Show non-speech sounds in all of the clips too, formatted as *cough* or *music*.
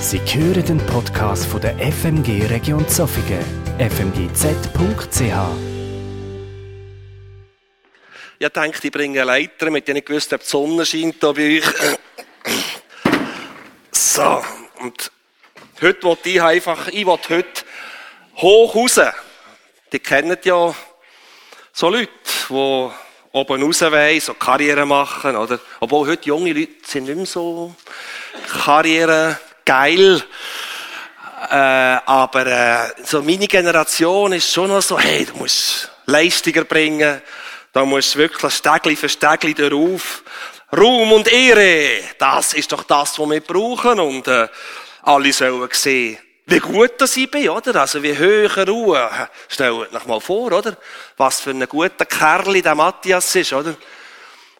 Sie hören den Podcast von der FMG Region Zofingen, fmgz.ch. Ich dachte, ich bringe Leiter, mit ich gewusst ob die Sonne scheint hier bei euch. So, und heute wollte ich einfach, ich wollte heute hoch raus. Die kennen ja so Leute, die oben raus wollen, so Karriere machen, oder? Obwohl heute junge Leute sind nicht mehr so Karriere geil. Äh, aber äh, so meine Generation ist schon noch so, hey, du musst Leistungen bringen, da musst wirklich Stegli für Stegli darauf. Ruhm und Ehre, das ist doch das, was wir brauchen. Und äh, alle sollen sehen, wie gut das ich bin, oder? Also wie höher Ruhe. Stellt euch mal vor, oder? Was für ein guter Kerl der Matthias ist, oder?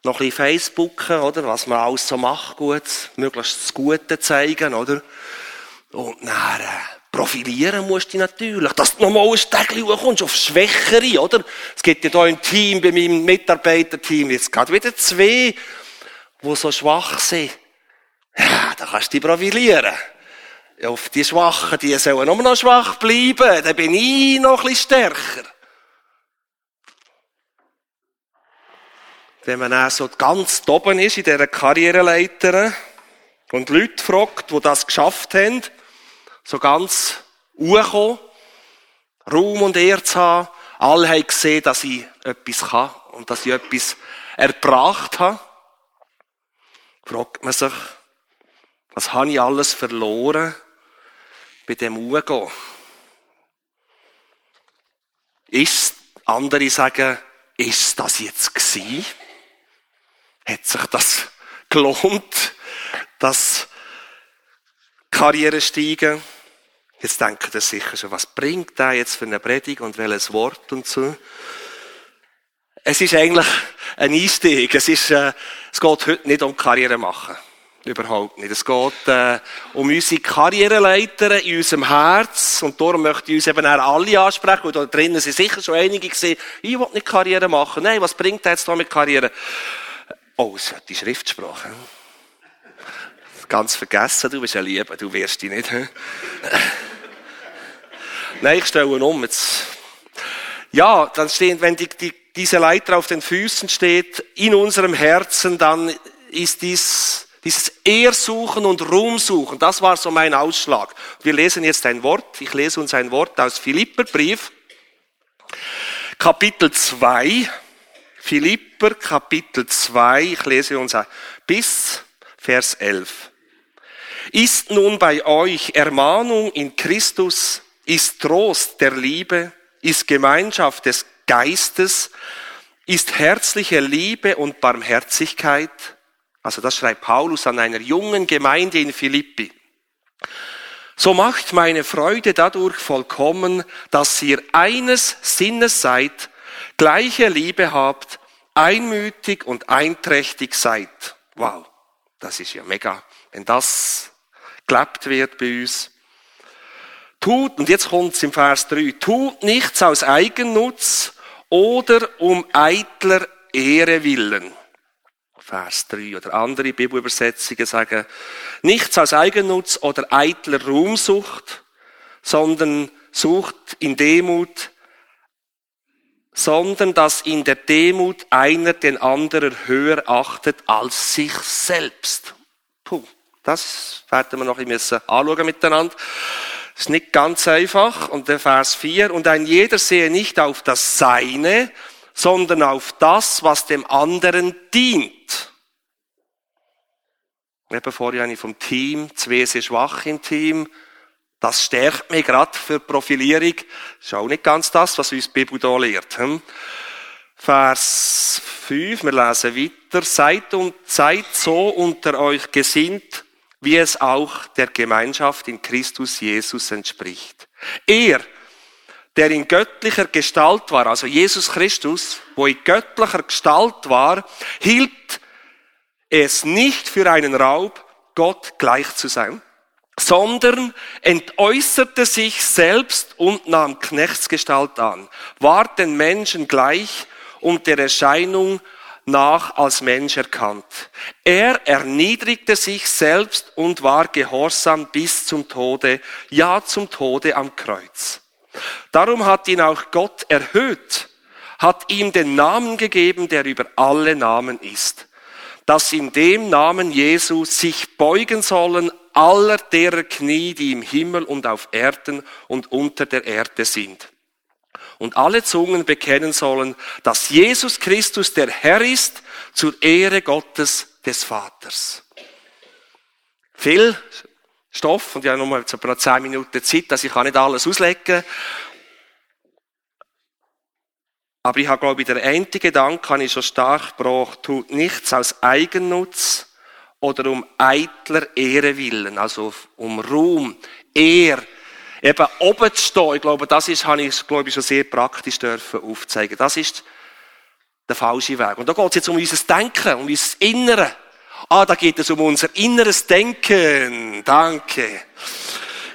Noch ein bisschen Facebooken, oder? Was man alles so macht, gut. Möglichst das Gute zeigen, oder? Und dann, äh, profilieren musst du natürlich. Dass du nochmal ein Stegli kommst auf Schwächere, oder? Es gibt ja hier im Team, bei meinem Mitarbeiterteam, jetzt gerade wieder zwei, die so schwach sind. Ja, da kannst du dich profilieren. Auf die Schwachen, die sollen nur noch schwach bleiben. Dann bin ich noch ein bisschen stärker. Wenn man auch so ganz oben ist in dieser Karriereleiter und Leute fragt, die das geschafft haben, so ganz hochkommen, Ruhm und Ehre zu haben, alle haben gesehen, dass ich etwas kann und dass ich etwas erbracht habe, fragt man sich, was habe ich alles verloren bei dem Umgehen? Ist, andere sagen, ist das jetzt gewesen? Hat sich das gelohnt, das Karriere steigen? Jetzt denken ihr sicher schon, was bringt der jetzt für eine Predigt und welches Wort und so. Es ist eigentlich ein Einstieg. Es ist, äh, es geht heute nicht um Karriere machen. Überhaupt nicht. Es geht äh, um unsere Karriereleiter in unserem Herz. Und darum möchte ich uns eben auch alle ansprechen, weil da drinnen sind sicher schon einige gesehen, ich will nicht Karriere machen. Nein, was bringt der jetzt da mit Karriere? Oh, es hat die Schriftsprache. Ganz vergessen, du bist ja lieb, du wirst dich nicht. Nein, ich stelle um. Jetzt. Ja, dann stehen, wenn die, die, diese Leiter auf den Füßen steht, in unserem Herzen, dann ist dies, dieses Ehrsuchen und Ruhmsuchen, das war so mein Ausschlag. Wir lesen jetzt ein Wort, ich lese uns ein Wort aus Philipperbrief, Kapitel 2, Philipper, Kapitel 2, ich lese uns bis Vers 11. Ist nun bei euch Ermahnung in Christus, ist Trost der Liebe, ist Gemeinschaft des Geistes, ist herzliche Liebe und Barmherzigkeit. Also das schreibt Paulus an einer jungen Gemeinde in Philippi. So macht meine Freude dadurch vollkommen, dass ihr eines Sinnes seid, gleiche Liebe habt, einmütig und einträchtig seid. Wow, das ist ja mega, wenn das gelebt wird bei uns. Tut, und jetzt kommt's im Vers 3, tut nichts aus Eigennutz oder um eitler Ehre willen. Vers 3 oder andere Bibelübersetzungen sagen, nichts aus Eigennutz oder eitler Ruhmsucht, sondern sucht in Demut, sondern dass in der Demut einer den anderen höher achtet als sich selbst. Puh, das werden wir noch ein bisschen anschauen miteinander. Ist nicht ganz einfach. Und der Vers 4, und ein jeder sehe nicht auf das Seine, sondern auf das, was dem anderen dient. Eben vorhin habe ich vom Team, zwei sehr schwach im Team. Das stärkt mich gerade für Profilierung. Das ist auch nicht ganz das, was uns die Bibel hier lehrt. Hm? Vers 5, wir lesen weiter. Seid und seid so unter euch gesinnt, wie es auch der Gemeinschaft in Christus Jesus entspricht. Er, der in göttlicher Gestalt war, also Jesus Christus, wo in göttlicher Gestalt war, hielt es nicht für einen Raub, Gott gleich zu sein, sondern entäußerte sich selbst und nahm Knechtsgestalt an, war den Menschen gleich und der Erscheinung nach als Mensch erkannt. Er erniedrigte sich selbst und war gehorsam bis zum Tode, ja zum Tode am Kreuz. Darum hat ihn auch Gott erhöht, hat ihm den Namen gegeben, der über alle Namen ist, dass in dem Namen Jesu sich beugen sollen aller derer Knie, die im Himmel und auf Erden und unter der Erde sind. Und alle Zungen bekennen sollen, dass Jesus Christus der Herr ist zur Ehre Gottes des Vaters. Viel Stoff und ich habe nur mal etwa zehn Minuten Zeit, dass ich kann nicht alles auslegen. Aber ich habe, glaube ich, der eine Gedanke habe ich schon stark gebracht, tut nichts aus Eigennutz oder um eitler Ehre willen, also um Ruhm, Ehr, eben oben zu stehen, ich glaube, das ist, habe ich, glaube ich, schon sehr praktisch dürfen aufzeigen. Das ist der falsche Weg. Und da geht es jetzt um unser Denken, um unser Innere. Ah, da geht es um unser inneres Denken. Danke.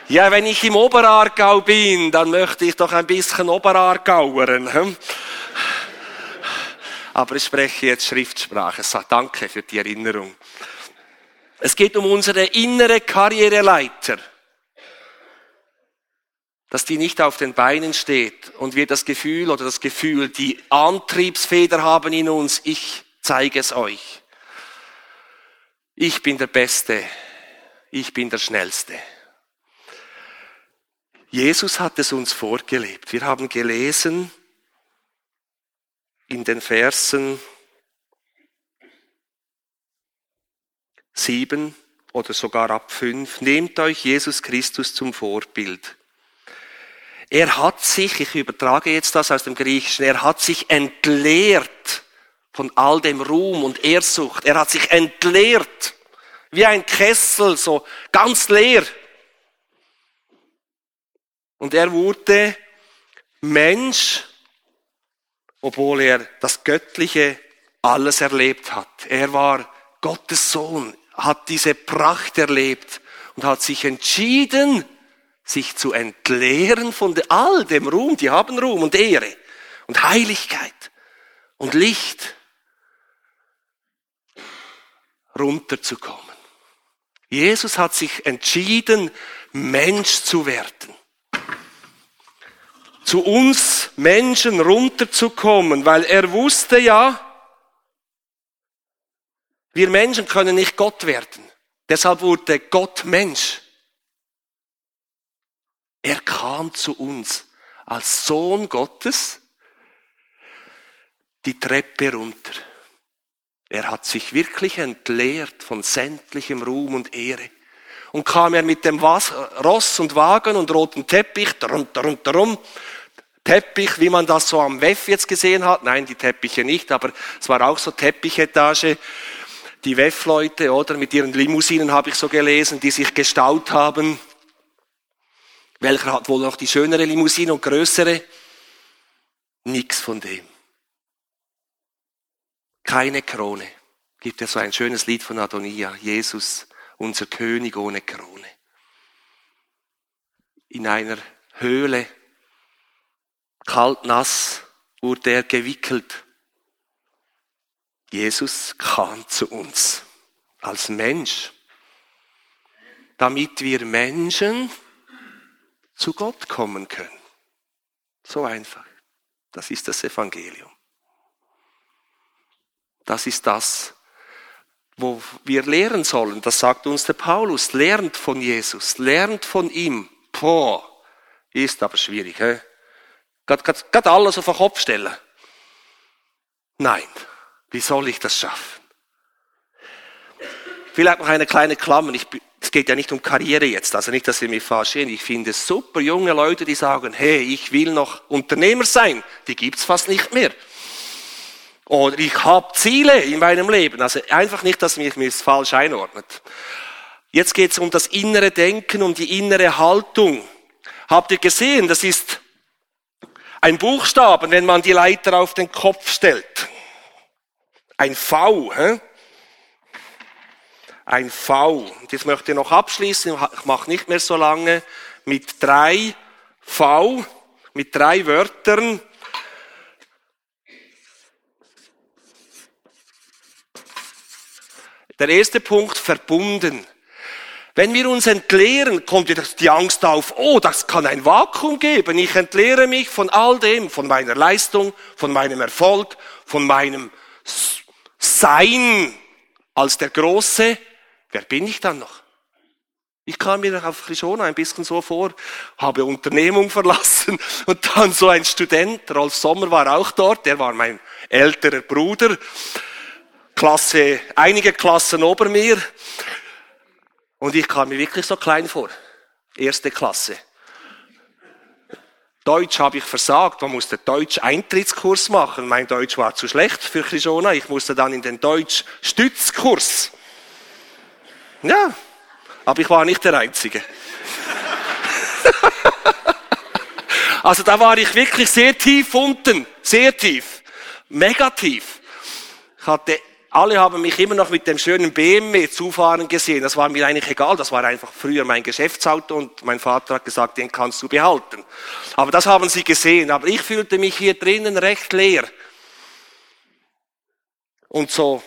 Ja, wenn ich im Oberaargau bin, dann möchte ich doch ein bisschen Oberaargauern. Hm? Aber ich spreche jetzt Schriftsprache. Danke für die Erinnerung. Es geht um unsere innere Karriereleiter dass die nicht auf den Beinen steht und wir das Gefühl oder das Gefühl, die Antriebsfeder haben in uns, ich zeige es euch. Ich bin der Beste, ich bin der Schnellste. Jesus hat es uns vorgelebt. Wir haben gelesen in den Versen sieben oder sogar ab fünf, nehmt euch Jesus Christus zum Vorbild. Er hat sich, ich übertrage jetzt das aus dem Griechischen, er hat sich entleert von all dem Ruhm und Ehrsucht. Er hat sich entleert, wie ein Kessel, so ganz leer. Und er wurde Mensch, obwohl er das Göttliche alles erlebt hat. Er war Gottes Sohn, hat diese Pracht erlebt und hat sich entschieden, sich zu entleeren von all dem Ruhm, die haben Ruhm und Ehre und Heiligkeit und Licht, runterzukommen. Jesus hat sich entschieden, Mensch zu werden. Zu uns Menschen runterzukommen, weil er wusste ja, wir Menschen können nicht Gott werden. Deshalb wurde Gott Mensch. Er kam zu uns als Sohn Gottes die Treppe runter. Er hat sich wirklich entleert von sämtlichem Ruhm und Ehre. Und kam er mit dem Ross und Wagen und roten Teppich, darum, darum, darum, Teppich, wie man das so am WEF jetzt gesehen hat. Nein, die Teppiche nicht, aber es war auch so Teppichetage. Die WEF-Leute, oder, mit ihren Limousinen habe ich so gelesen, die sich gestaut haben. Welcher hat wohl noch die schönere Limousine und größere? Nix von dem. Keine Krone. Gibt ja so ein schönes Lied von Adonia. Jesus, unser König ohne Krone. In einer Höhle, kalt nass, wurde er gewickelt. Jesus kam zu uns als Mensch, damit wir Menschen zu Gott kommen können. So einfach. Das ist das Evangelium. Das ist das, wo wir lehren sollen. Das sagt uns der Paulus. Lernt von Jesus, lernt von ihm. Boah, ist aber schwierig. Gerade alles auf den Kopf stellen. Nein, wie soll ich das schaffen? Vielleicht noch eine kleine Klammer. Ich es geht ja nicht um Karriere jetzt, also nicht, dass Sie mich verstehen. Ich finde super junge Leute, die sagen, hey, ich will noch Unternehmer sein. Die gibt's fast nicht mehr. Oder ich habe Ziele in meinem Leben. Also einfach nicht, dass mich mir falsch einordnet. Jetzt geht es um das innere Denken, um die innere Haltung. Habt ihr gesehen, das ist ein Buchstaben, wenn man die Leiter auf den Kopf stellt. Ein V. Hä? ein V. Und jetzt möchte ich noch abschließen, ich mache nicht mehr so lange, mit drei V, mit drei Wörtern. Der erste Punkt, verbunden. Wenn wir uns entleeren, kommt wieder die Angst auf, oh, das kann ein Vakuum geben. Ich entleere mich von all dem, von meiner Leistung, von meinem Erfolg, von meinem Sein als der Große. Wer bin ich dann noch? Ich kam mir auf Krishona ein bisschen so vor, habe Unternehmung *laughs* verlassen und dann so ein Student, Rolf Sommer war auch dort, der war mein älterer Bruder, Klasse, einige Klassen ober mir. Und ich kam mir wirklich so klein vor. Erste Klasse. Deutsch habe ich versagt. Man musste Deutsch-Eintrittskurs machen. Mein Deutsch war zu schlecht für Krishona. Ich musste dann in den Deutsch-Stützkurs. Ja, aber ich war nicht der Einzige. *laughs* also da war ich wirklich sehr tief unten. Sehr tief. Mega tief. Ich hatte alle haben mich immer noch mit dem schönen BMW zufahren gesehen. Das war mir eigentlich egal. Das war einfach früher mein Geschäftsauto und mein Vater hat gesagt, den kannst du behalten. Aber das haben sie gesehen. Aber ich fühlte mich hier drinnen recht leer. Und so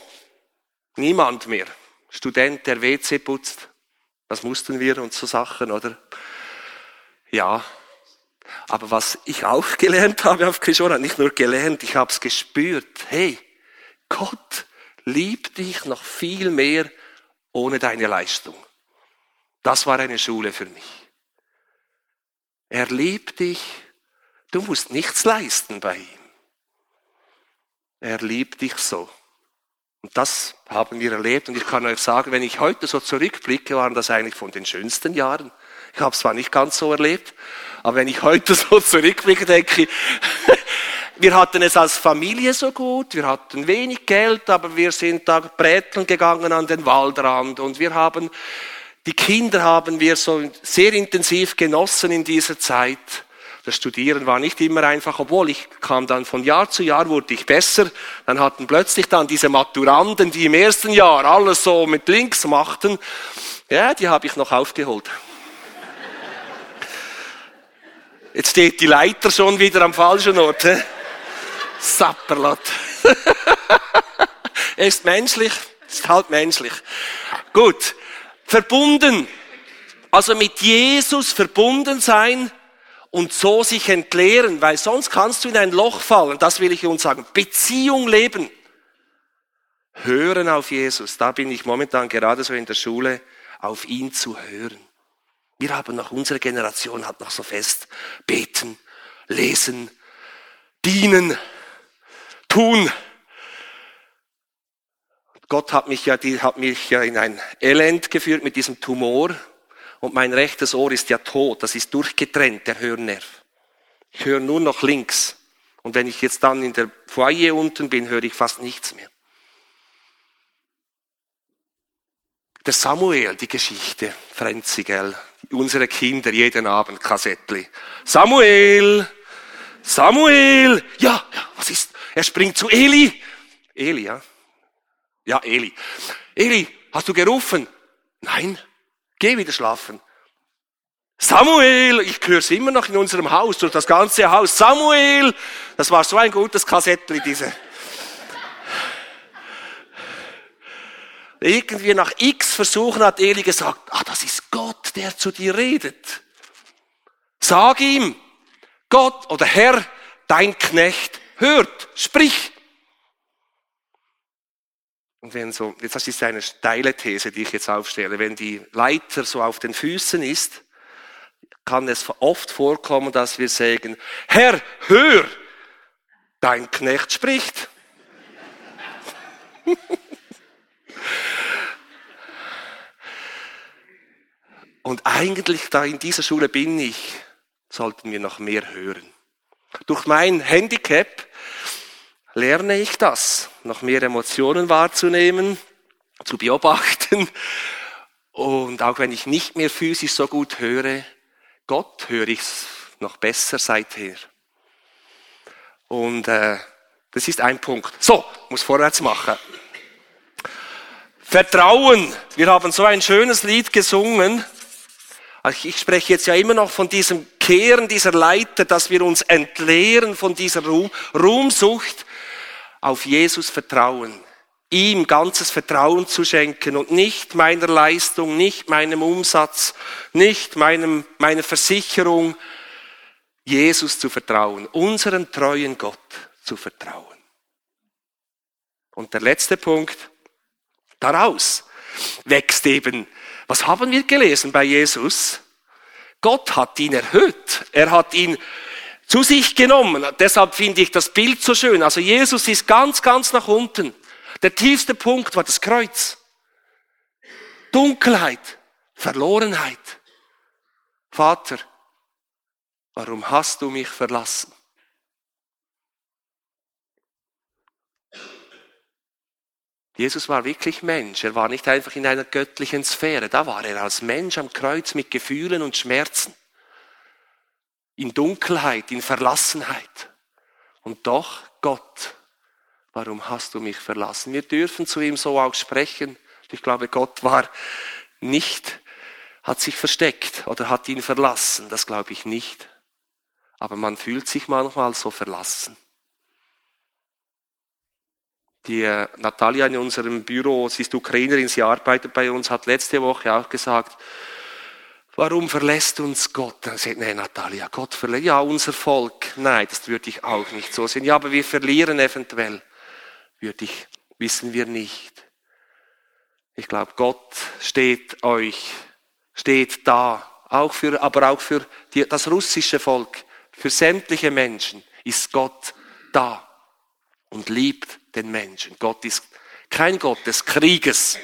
niemand mehr. Student, der WC putzt. Das mussten wir und so Sachen, oder? Ja. Aber was ich auch gelernt *laughs* habe auf Kishona, nicht nur gelernt, ich habe es gespürt. Hey, Gott liebt dich noch viel mehr ohne deine Leistung. Das war eine Schule für mich. Er liebt dich. Du musst nichts leisten bei ihm. Er liebt dich so. Und das haben wir erlebt. Und ich kann euch sagen, wenn ich heute so zurückblicke, waren das eigentlich von den schönsten Jahren. Ich habe es zwar nicht ganz so erlebt, aber wenn ich heute so zurückblicke, denke ich, *laughs* wir hatten es als Familie so gut, wir hatten wenig Geld, aber wir sind da bräteln gegangen an den Waldrand und wir haben, die Kinder haben wir so sehr intensiv genossen in dieser Zeit. Das Studieren war nicht immer einfach, obwohl ich kam dann von Jahr zu Jahr, wurde ich besser. Dann hatten plötzlich dann diese Maturanden, die im ersten Jahr alles so mit links machten, ja, die habe ich noch aufgeholt. Jetzt steht die Leiter schon wieder am falschen Ort. He? Sapperlot. *laughs* er ist menschlich, ist halt menschlich. Gut. Verbunden. Also mit Jesus verbunden sein und so sich entleeren, weil sonst kannst du in ein Loch fallen. Das will ich uns sagen. Beziehung leben. Hören auf Jesus. Da bin ich momentan gerade so in der Schule, auf ihn zu hören. Wir haben noch, unsere Generation hat noch so fest beten, lesen, dienen, tun. Gott hat mich ja, die, hat mich ja in ein Elend geführt mit diesem Tumor. Und mein rechtes Ohr ist ja tot. Das ist durchgetrennt, der Hörnerv. Ich höre nur noch links. Und wenn ich jetzt dann in der Foyer unten bin, höre ich fast nichts mehr. Der Samuel, die Geschichte, Frenzi, gell? Unsere Kinder jeden Abend Kassettli. Samuel! Samuel! Ja, ja, was ist? Er springt zu Eli. Eli, ja? Ja, Eli. Eli, hast du gerufen? Nein. Geh wieder schlafen. Samuel, ich höre es immer noch in unserem Haus, durch das ganze Haus. Samuel, das war so ein gutes Kassettli, diese. Irgendwie nach x Versuchen hat Eli gesagt, ah, das ist Gott, der zu dir redet. Sag ihm, Gott oder Herr, dein Knecht hört, sprich. Und wenn so, jetzt das ist eine steile These, die ich jetzt aufstelle, wenn die Leiter so auf den Füßen ist, kann es oft vorkommen, dass wir sagen, Herr, hör, dein Knecht spricht. *laughs* Und eigentlich, da in dieser Schule bin ich, sollten wir noch mehr hören. Durch mein Handicap lerne ich das, noch mehr Emotionen wahrzunehmen, zu beobachten. Und auch wenn ich nicht mehr physisch so gut höre, Gott höre ich noch besser seither. Und äh, das ist ein Punkt. So, muss vorwärts machen. Vertrauen. Wir haben so ein schönes Lied gesungen. Ich spreche jetzt ja immer noch von diesem Kehren dieser Leiter, dass wir uns entleeren von dieser Ruhm, Ruhmsucht, auf Jesus vertrauen. ihm ganzes Vertrauen zu schenken und nicht meiner Leistung, nicht meinem Umsatz, nicht meinem, meiner Versicherung, Jesus zu vertrauen, unseren treuen Gott zu vertrauen. Und der letzte Punkt, daraus wächst eben, was haben wir gelesen bei Jesus? Gott hat ihn erhöht. Er hat ihn zu sich genommen. Deshalb finde ich das Bild so schön. Also Jesus ist ganz, ganz nach unten. Der tiefste Punkt war das Kreuz. Dunkelheit, Verlorenheit. Vater, warum hast du mich verlassen? Jesus war wirklich Mensch. Er war nicht einfach in einer göttlichen Sphäre. Da war er als Mensch am Kreuz mit Gefühlen und Schmerzen. In Dunkelheit, in Verlassenheit. Und doch, Gott, warum hast du mich verlassen? Wir dürfen zu ihm so auch sprechen. Ich glaube, Gott war nicht, hat sich versteckt oder hat ihn verlassen. Das glaube ich nicht. Aber man fühlt sich manchmal so verlassen. Die äh, Natalia in unserem Büro, sie ist Ukrainerin, sie arbeitet bei uns, hat letzte Woche auch gesagt, warum verlässt uns Gott? Dann sagt, nee, Natalia, Gott verlässt, ja, unser Volk. Nein, das würde ich auch nicht so sehen. Ja, aber wir verlieren eventuell. Würde ich, wissen wir nicht. Ich glaube, Gott steht euch, steht da, auch für, aber auch für die, das russische Volk, für sämtliche Menschen ist Gott da und liebt den Menschen. Gott ist kein Gott des Krieges.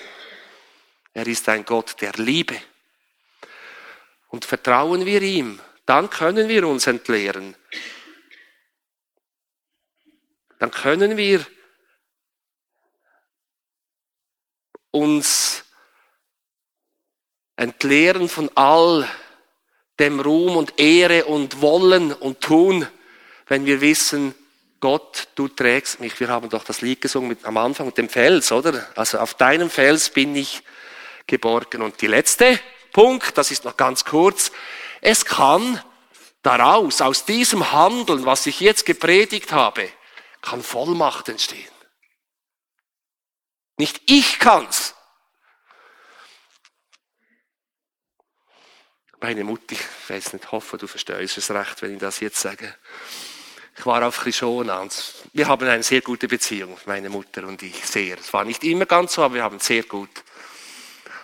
Er ist ein Gott der Liebe. Und vertrauen wir ihm, dann können wir uns entleeren. Dann können wir uns entleeren von all dem Ruhm und Ehre und Wollen und Tun, wenn wir wissen, Gott, du trägst mich. Wir haben doch das Lied gesungen mit, am Anfang mit dem Fels, oder? Also auf deinem Fels bin ich geborgen. Und die letzte Punkt, das ist noch ganz kurz. Es kann daraus, aus diesem Handeln, was ich jetzt gepredigt habe, kann Vollmacht entstehen. Nicht ich kann's. Meine Mutter, ich weiß nicht, hoffe, du verstehst es recht, wenn ich das jetzt sage. Ich war auf Krishona und wir haben eine sehr gute Beziehung, meine Mutter und ich, sehr. Es war nicht immer ganz so, aber wir haben sehr gut.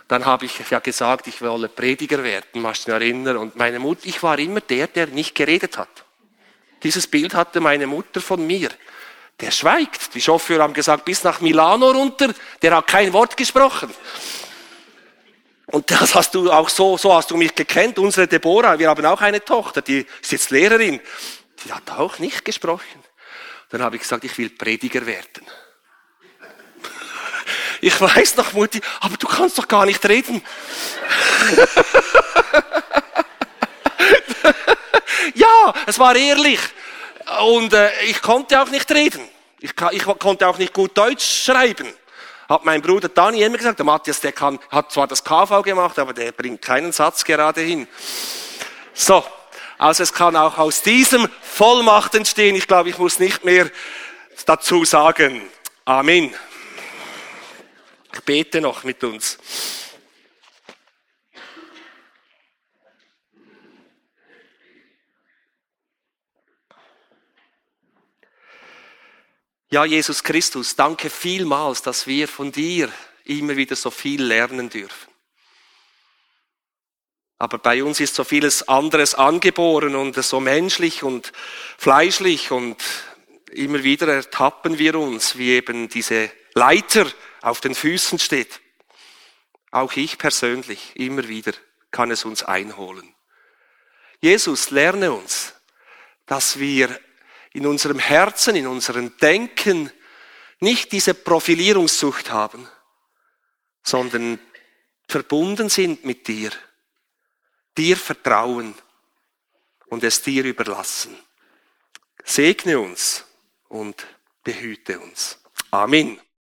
Dann habe ich ja gesagt, ich wolle Prediger werden, machst du erinnern? Und meine Mutter, ich war immer der, der nicht geredet hat. Dieses Bild hatte meine Mutter von mir. Der schweigt. Die Chauffeure haben gesagt, bis nach Milano runter, der hat kein Wort gesprochen. Und das hast du auch so, so hast du mich gekannt. Unsere Deborah, wir haben auch eine Tochter, die ist jetzt Lehrerin. Die hat auch nicht gesprochen. Dann habe ich gesagt, ich will Prediger werden. *laughs* Ich weiß noch, Mutti, aber du kannst doch gar nicht reden. *laughs* ja, es war ehrlich. Und äh, ich konnte auch nicht reden. Ich, ich, konnte auch nicht gut Deutsch schreiben. Hat mein Bruder Dani immer gesagt, der Matthias, der kann, hat zwar das KV gemacht, aber der bringt keinen Satz gerade hin. So, also es kann auch aus diesem Vollmacht entstehen. Ich glaube, ich muss nicht mehr dazu sagen. Amen. Ich bete noch mit uns. Ja, Jesus Christus, danke vielmals, dass wir von dir immer wieder so viel lernen dürfen. Aber bei uns ist so vieles anderes angeboren und so menschlich und fleischlich und immer wieder ertappen wir uns, wie eben diese Leiter auf den Füßen steht. Auch ich persönlich, immer wieder kann es uns einholen. Jesus, lerne uns, dass wir in unserem Herzen, in unserem Denken nicht diese Profilierungssucht haben, sondern verbunden sind mit dir dir vertrauen und es dir überlassen. Segne uns und behüte uns. Amen.